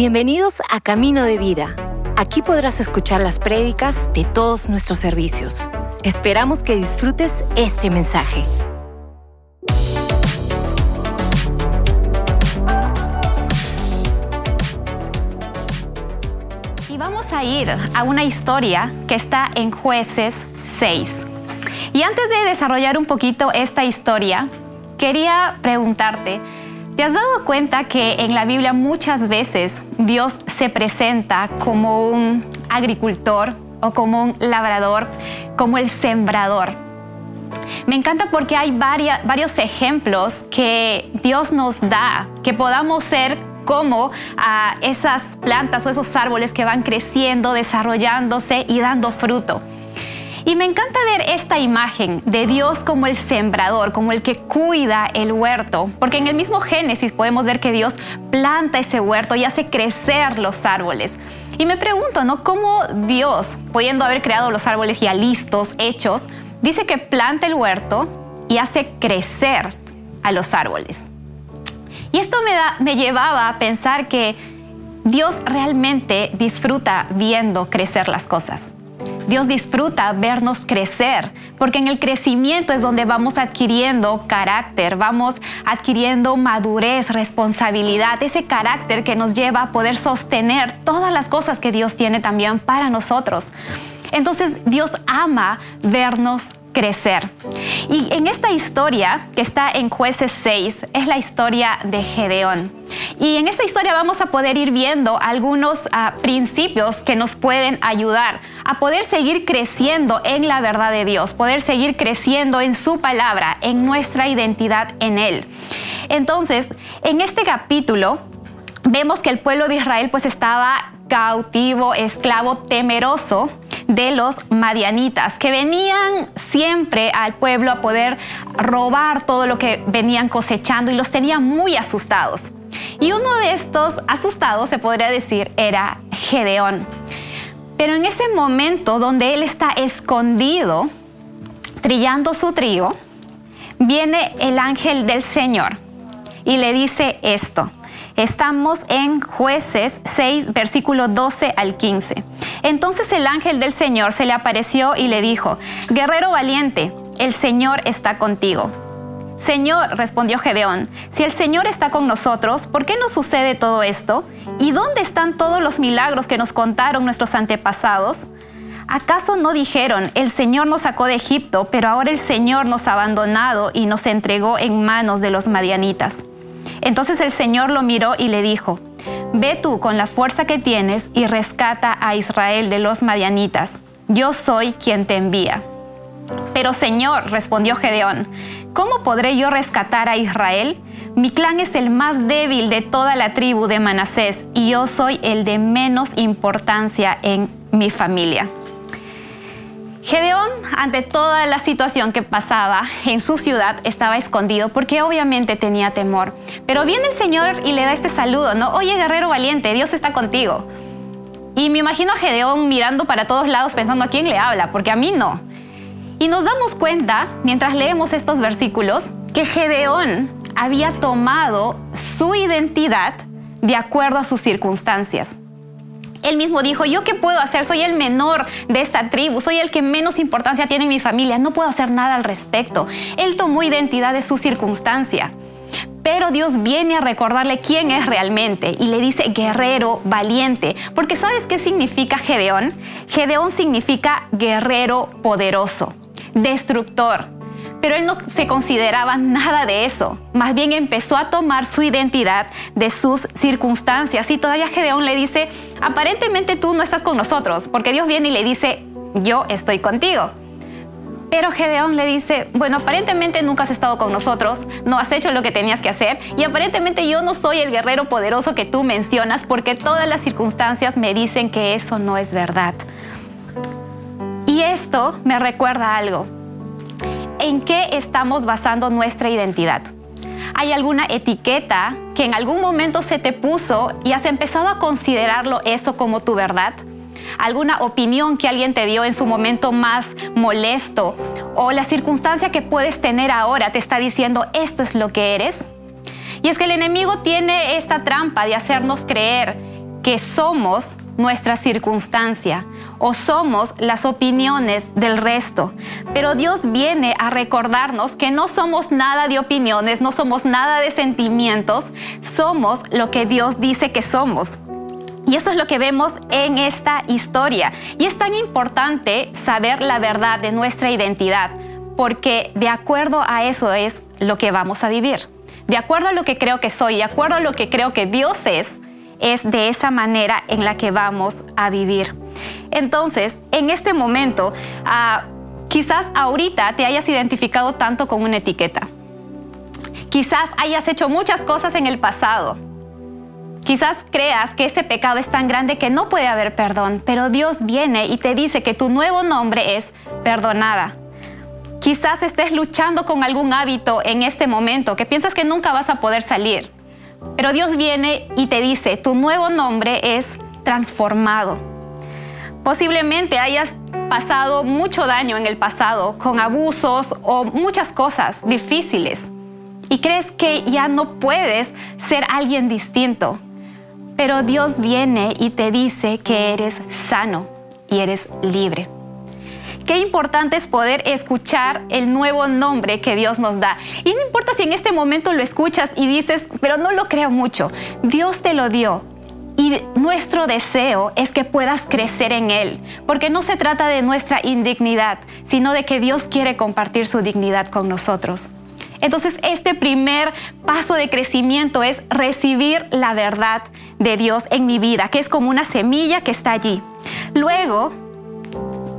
Bienvenidos a Camino de Vida. Aquí podrás escuchar las prédicas de todos nuestros servicios. Esperamos que disfrutes este mensaje. Y vamos a ir a una historia que está en jueces 6. Y antes de desarrollar un poquito esta historia, quería preguntarte, ¿te has dado cuenta que en la Biblia muchas veces Dios se presenta como un agricultor o como un labrador, como el sembrador? Me encanta porque hay varios ejemplos que Dios nos da, que podamos ser como a esas plantas o esos árboles que van creciendo, desarrollándose y dando fruto. Y me encanta ver esta imagen de Dios como el sembrador, como el que cuida el huerto, porque en el mismo Génesis podemos ver que Dios planta ese huerto y hace crecer los árboles. Y me pregunto, ¿no? ¿Cómo Dios, pudiendo haber creado los árboles ya listos, hechos, dice que planta el huerto y hace crecer a los árboles? Y esto me, me llevaba a pensar que Dios realmente disfruta viendo crecer las cosas. Dios disfruta vernos crecer, porque en el crecimiento es donde vamos adquiriendo carácter, vamos adquiriendo madurez, responsabilidad, ese carácter que nos lleva a poder sostener todas las cosas que Dios tiene también para nosotros. Entonces Dios ama vernos crecer. Y en esta historia que está en jueces 6 es la historia de Gedeón. Y en esta historia vamos a poder ir viendo algunos ah, principios que nos pueden ayudar a poder seguir creciendo en la verdad de Dios, poder seguir creciendo en su palabra, en nuestra identidad en Él. Entonces, en este capítulo vemos que el pueblo de Israel pues estaba cautivo, esclavo, temeroso de los madianitas, que venían siempre al pueblo a poder robar todo lo que venían cosechando y los tenían muy asustados. Y uno de estos asustados, se podría decir, era Gedeón. Pero en ese momento donde él está escondido, trillando su trigo, viene el ángel del Señor y le dice esto. Estamos en jueces 6, versículo 12 al 15. Entonces el ángel del Señor se le apareció y le dijo, Guerrero valiente, el Señor está contigo. Señor, respondió Gedeón, si el Señor está con nosotros, ¿por qué nos sucede todo esto? ¿Y dónde están todos los milagros que nos contaron nuestros antepasados? ¿Acaso no dijeron, el Señor nos sacó de Egipto, pero ahora el Señor nos ha abandonado y nos entregó en manos de los madianitas? Entonces el Señor lo miró y le dijo, Ve tú con la fuerza que tienes y rescata a Israel de los madianitas. Yo soy quien te envía. Pero Señor, respondió Gedeón, ¿cómo podré yo rescatar a Israel? Mi clan es el más débil de toda la tribu de Manasés y yo soy el de menos importancia en mi familia. Gedeón, ante toda la situación que pasaba en su ciudad, estaba escondido porque obviamente tenía temor. Pero viene el Señor y le da este saludo, ¿no? Oye, guerrero valiente, Dios está contigo. Y me imagino a Gedeón mirando para todos lados pensando a quién le habla, porque a mí no. Y nos damos cuenta, mientras leemos estos versículos, que Gedeón había tomado su identidad de acuerdo a sus circunstancias. Él mismo dijo, ¿yo qué puedo hacer? Soy el menor de esta tribu, soy el que menos importancia tiene en mi familia, no puedo hacer nada al respecto. Él tomó identidad de su circunstancia. Pero Dios viene a recordarle quién es realmente y le dice guerrero valiente, porque ¿sabes qué significa Gedeón? Gedeón significa guerrero poderoso, destructor, pero él no se consideraba nada de eso. Más bien empezó a tomar su identidad de sus circunstancias. Y todavía Gedeón le dice, aparentemente tú no estás con nosotros, porque Dios viene y le dice, yo estoy contigo. Pero Gedeón le dice, bueno, aparentemente nunca has estado con nosotros, no has hecho lo que tenías que hacer y aparentemente yo no soy el guerrero poderoso que tú mencionas porque todas las circunstancias me dicen que eso no es verdad. Y esto me recuerda algo en qué estamos basando nuestra identidad. ¿Hay alguna etiqueta que en algún momento se te puso y has empezado a considerarlo eso como tu verdad? ¿Alguna opinión que alguien te dio en su momento más molesto? ¿O la circunstancia que puedes tener ahora te está diciendo esto es lo que eres? Y es que el enemigo tiene esta trampa de hacernos creer que somos nuestra circunstancia o somos las opiniones del resto. Pero Dios viene a recordarnos que no somos nada de opiniones, no somos nada de sentimientos, somos lo que Dios dice que somos. Y eso es lo que vemos en esta historia. Y es tan importante saber la verdad de nuestra identidad, porque de acuerdo a eso es lo que vamos a vivir. De acuerdo a lo que creo que soy, de acuerdo a lo que creo que Dios es, es de esa manera en la que vamos a vivir. Entonces, en este momento, ah, quizás ahorita te hayas identificado tanto con una etiqueta. Quizás hayas hecho muchas cosas en el pasado. Quizás creas que ese pecado es tan grande que no puede haber perdón, pero Dios viene y te dice que tu nuevo nombre es perdonada. Quizás estés luchando con algún hábito en este momento que piensas que nunca vas a poder salir. Pero Dios viene y te dice, tu nuevo nombre es transformado. Posiblemente hayas pasado mucho daño en el pasado con abusos o muchas cosas difíciles y crees que ya no puedes ser alguien distinto. Pero Dios viene y te dice que eres sano y eres libre. Qué importante es poder escuchar el nuevo nombre que Dios nos da. Y no importa si en este momento lo escuchas y dices, pero no lo creo mucho. Dios te lo dio. Y nuestro deseo es que puedas crecer en Él, porque no se trata de nuestra indignidad, sino de que Dios quiere compartir su dignidad con nosotros. Entonces, este primer paso de crecimiento es recibir la verdad de Dios en mi vida, que es como una semilla que está allí. Luego,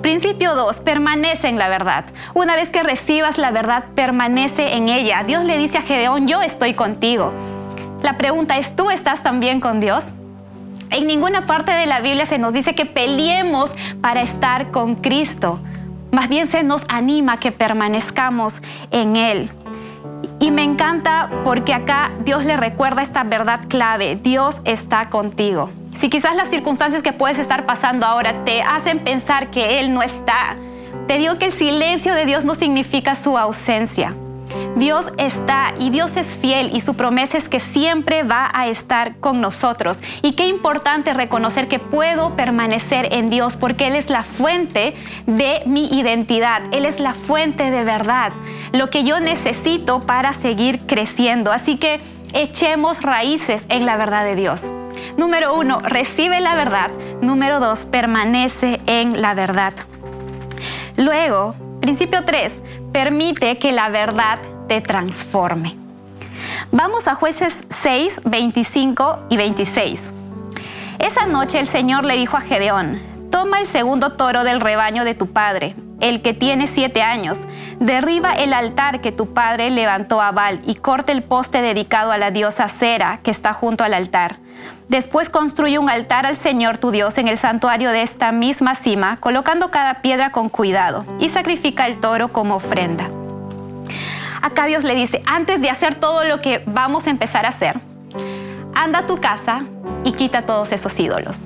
Principio 2, permanece en la verdad. Una vez que recibas la verdad, permanece en ella. Dios le dice a Gedeón, yo estoy contigo. La pregunta es, ¿tú estás también con Dios? En ninguna parte de la Biblia se nos dice que peleemos para estar con Cristo. Más bien se nos anima que permanezcamos en Él. Y me encanta porque acá Dios le recuerda esta verdad clave. Dios está contigo. Si quizás las circunstancias que puedes estar pasando ahora te hacen pensar que Él no está, te digo que el silencio de Dios no significa su ausencia. Dios está y Dios es fiel y su promesa es que siempre va a estar con nosotros. Y qué importante reconocer que puedo permanecer en Dios porque Él es la fuente de mi identidad, Él es la fuente de verdad, lo que yo necesito para seguir creciendo. Así que echemos raíces en la verdad de Dios. Número uno, recibe la verdad. Número dos, permanece en la verdad. Luego, principio tres, permite que la verdad te transforme. Vamos a jueces 6, 25 y 26. Esa noche el Señor le dijo a Gedeón, toma el segundo toro del rebaño de tu padre el que tiene siete años. Derriba el altar que tu padre levantó a Baal y corte el poste dedicado a la diosa Cera que está junto al altar. Después construye un altar al Señor tu Dios en el santuario de esta misma cima, colocando cada piedra con cuidado, y sacrifica el toro como ofrenda. Acá Dios le dice, antes de hacer todo lo que vamos a empezar a hacer, anda a tu casa y quita todos esos ídolos.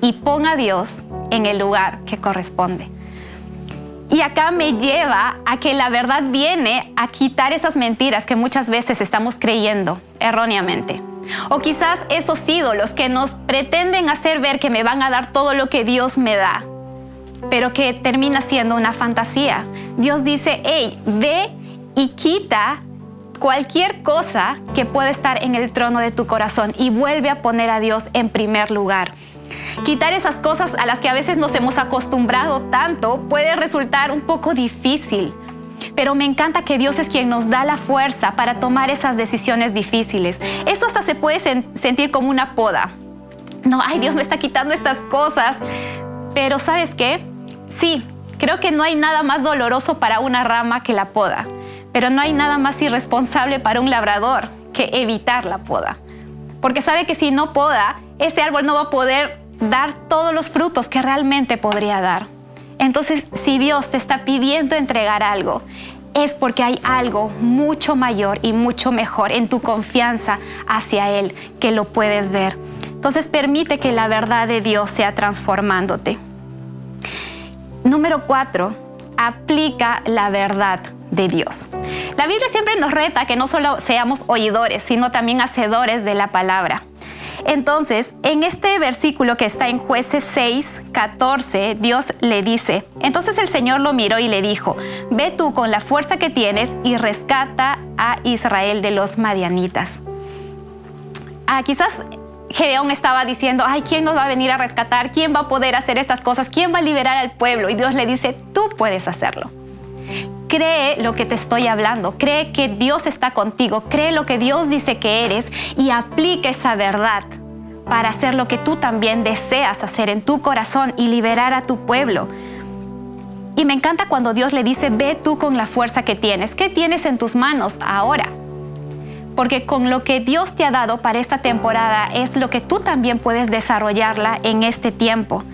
Y pon a Dios en el lugar que corresponde. Y acá me lleva a que la verdad viene a quitar esas mentiras que muchas veces estamos creyendo erróneamente. O quizás esos ídolos que nos pretenden hacer ver que me van a dar todo lo que Dios me da, pero que termina siendo una fantasía. Dios dice, hey, ve y quita cualquier cosa que pueda estar en el trono de tu corazón y vuelve a poner a Dios en primer lugar. Quitar esas cosas a las que a veces nos hemos acostumbrado tanto puede resultar un poco difícil. Pero me encanta que Dios es quien nos da la fuerza para tomar esas decisiones difíciles. Esto hasta se puede sentir como una poda. No, ay, Dios me está quitando estas cosas. Pero ¿sabes qué? Sí, creo que no hay nada más doloroso para una rama que la poda. Pero no hay nada más irresponsable para un labrador que evitar la poda. Porque sabe que si no poda, ese árbol no va a poder dar todos los frutos que realmente podría dar. Entonces, si Dios te está pidiendo entregar algo, es porque hay algo mucho mayor y mucho mejor en tu confianza hacia Él que lo puedes ver. Entonces permite que la verdad de Dios sea transformándote. Número cuatro, aplica la verdad de Dios. La Biblia siempre nos reta que no solo seamos oidores, sino también hacedores de la palabra. Entonces, en este versículo que está en jueces 6, 14, Dios le dice, entonces el Señor lo miró y le dijo, ve tú con la fuerza que tienes y rescata a Israel de los madianitas. Ah, quizás Gedeón estaba diciendo, ay, ¿quién nos va a venir a rescatar? ¿Quién va a poder hacer estas cosas? ¿Quién va a liberar al pueblo? Y Dios le dice, tú puedes hacerlo. Cree lo que te estoy hablando, cree que Dios está contigo, cree lo que Dios dice que eres y aplica esa verdad para hacer lo que tú también deseas hacer en tu corazón y liberar a tu pueblo. Y me encanta cuando Dios le dice, ve tú con la fuerza que tienes. ¿Qué tienes en tus manos ahora? Porque con lo que Dios te ha dado para esta temporada es lo que tú también puedes desarrollarla en este tiempo.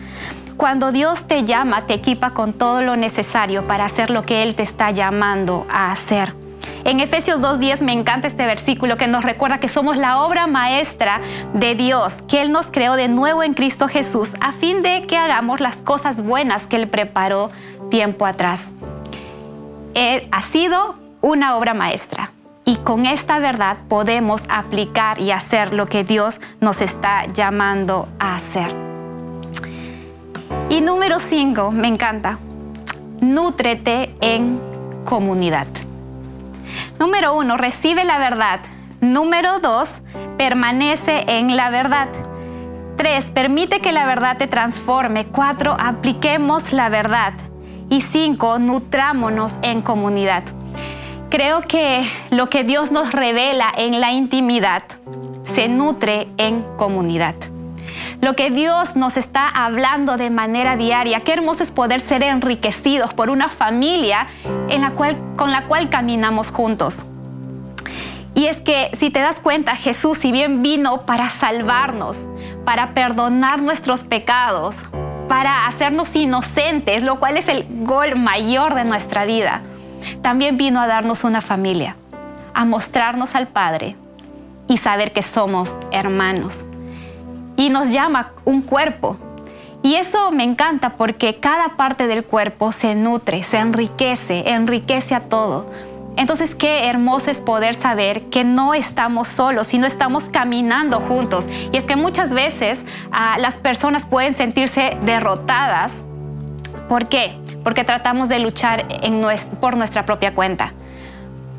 Cuando Dios te llama, te equipa con todo lo necesario para hacer lo que Él te está llamando a hacer. En Efesios 2.10 me encanta este versículo que nos recuerda que somos la obra maestra de Dios, que Él nos creó de nuevo en Cristo Jesús a fin de que hagamos las cosas buenas que Él preparó tiempo atrás. Él ha sido una obra maestra y con esta verdad podemos aplicar y hacer lo que Dios nos está llamando a hacer. Número cinco, me encanta, nútrete en comunidad. Número uno, recibe la verdad. Número dos, permanece en la verdad. Tres, permite que la verdad te transforme. Cuatro, apliquemos la verdad. Y cinco, nutrámonos en comunidad. Creo que lo que Dios nos revela en la intimidad se nutre en comunidad lo que Dios nos está hablando de manera diaria. Qué hermoso es poder ser enriquecidos por una familia en la cual, con la cual caminamos juntos. Y es que si te das cuenta, Jesús, si bien vino para salvarnos, para perdonar nuestros pecados, para hacernos inocentes, lo cual es el gol mayor de nuestra vida, también vino a darnos una familia, a mostrarnos al Padre y saber que somos hermanos y nos llama un cuerpo. Y eso me encanta porque cada parte del cuerpo se nutre, se enriquece, enriquece a todo. Entonces qué hermoso es poder saber que no estamos solos, sino estamos caminando juntos. Y es que muchas veces ah, las personas pueden sentirse derrotadas. ¿Por qué? Porque tratamos de luchar por nuestra propia cuenta.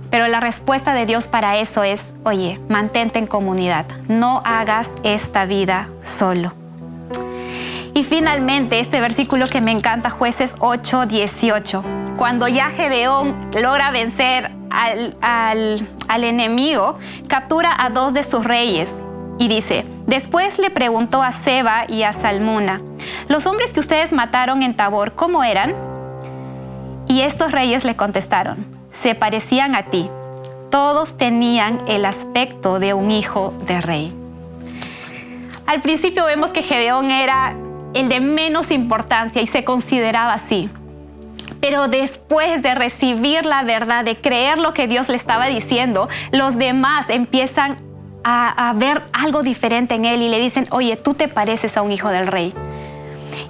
Pero la respuesta de Dios para eso es, oye, mantente en comunidad, no hagas esta vida solo. Y finalmente, este versículo que me encanta, jueces 8, 18. Cuando ya Gedeón logra vencer al, al enemigo, captura a dos de sus reyes y dice, después le preguntó a Seba y a Salmuna, los hombres que ustedes mataron en Tabor, ¿cómo eran? Y estos reyes le contestaron, se parecían a ti. Todos tenían el aspecto de un hijo de rey. Al principio vemos que Gedeón era el de menos importancia y se consideraba así. Pero después de recibir la verdad, de creer lo que Dios le estaba diciendo, los demás empiezan a, a, ver algo diferente en él y le dicen, oye, tú te pareces a un hijo del rey.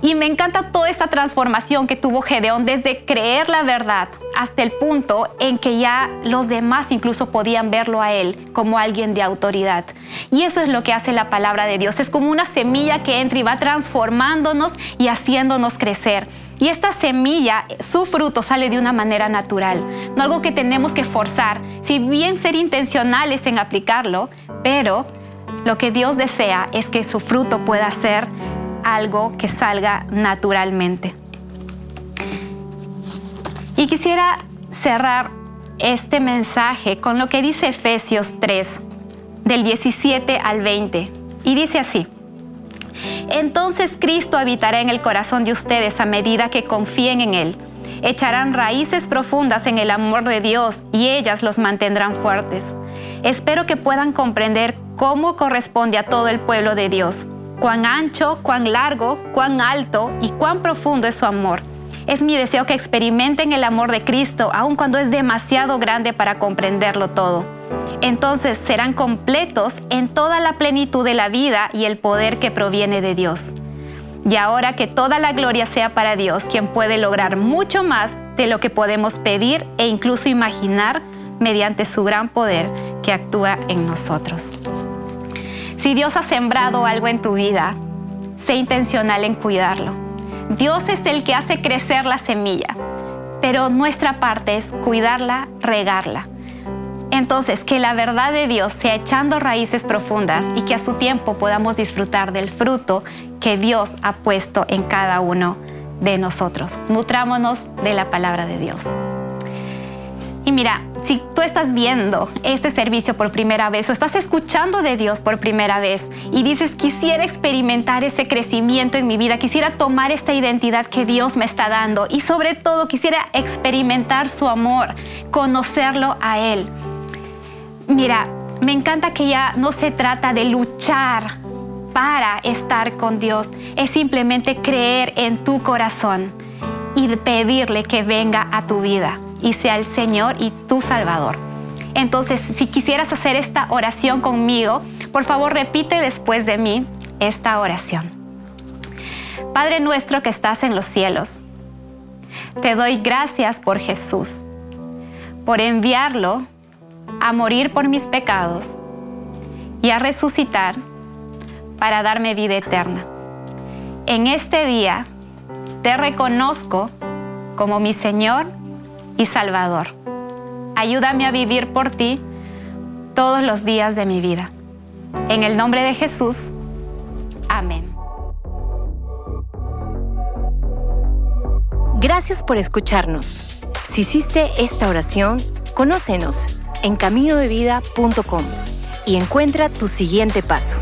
Y me encanta toda esta transformación que tuvo Gedeón desde creer la verdad hasta el punto en que ya los demás incluso podían verlo a él como alguien de autoridad. Y eso es lo que hace la palabra de Dios. Es como una semilla que entra y va transformándonos y haciéndonos crecer. Y esta semilla, su fruto sale de una manera natural, no algo que tenemos que forzar, si bien ser intencionales en aplicarlo, pero lo que Dios desea es que su fruto pueda ser algo que salga naturalmente. Y quisiera cerrar este mensaje con lo que dice Efesios 3, del 17 al 20. Y dice así, entonces Cristo habitará en el corazón de ustedes a medida que confíen en Él. Echarán raíces profundas en el amor de Dios y ellas los mantendrán fuertes. Espero que puedan comprender cómo corresponde a todo el pueblo de Dios cuán ancho, cuán largo, cuán alto y cuán profundo es su amor. Es mi deseo que experimenten el amor de Cristo, aun cuando es demasiado grande para comprenderlo todo. Entonces serán completos en toda la plenitud de la vida y el poder que proviene de Dios. Y ahora que toda la gloria sea para Dios, quien puede lograr mucho más de lo que podemos pedir e incluso imaginar mediante su gran poder que actúa en nosotros. Si Dios ha sembrado algo en tu vida, sé intencional en cuidarlo. Dios es el que hace crecer la semilla, pero nuestra parte es cuidarla, regarla. Entonces, que la verdad de Dios sea echando raíces profundas y que a su tiempo podamos disfrutar del fruto que Dios ha puesto en cada uno de nosotros. Nutrámonos de la palabra de Dios. Y mira, si tú estás viendo este servicio por primera vez o estás escuchando de Dios por primera vez y dices, quisiera experimentar ese crecimiento en mi vida, quisiera tomar esta identidad que Dios me está dando y sobre todo quisiera experimentar su amor, conocerlo a Él. Mira, me encanta que ya no se trata de luchar para estar con Dios, es simplemente creer en tu corazón y pedirle que venga a tu vida y sea el Señor y tu Salvador. Entonces, si quisieras hacer esta oración conmigo, por favor repite después de mí esta oración. Padre nuestro que estás en los cielos, te doy gracias por Jesús, por enviarlo a morir por mis pecados y a resucitar para darme vida eterna. En este día te reconozco como mi Señor y Salvador. Ayúdame a vivir por ti todos los días de mi vida. En el nombre de Jesús. Amén. Gracias por escucharnos. Si hiciste esta oración, conócenos en caminodevida.com y encuentra tu siguiente paso.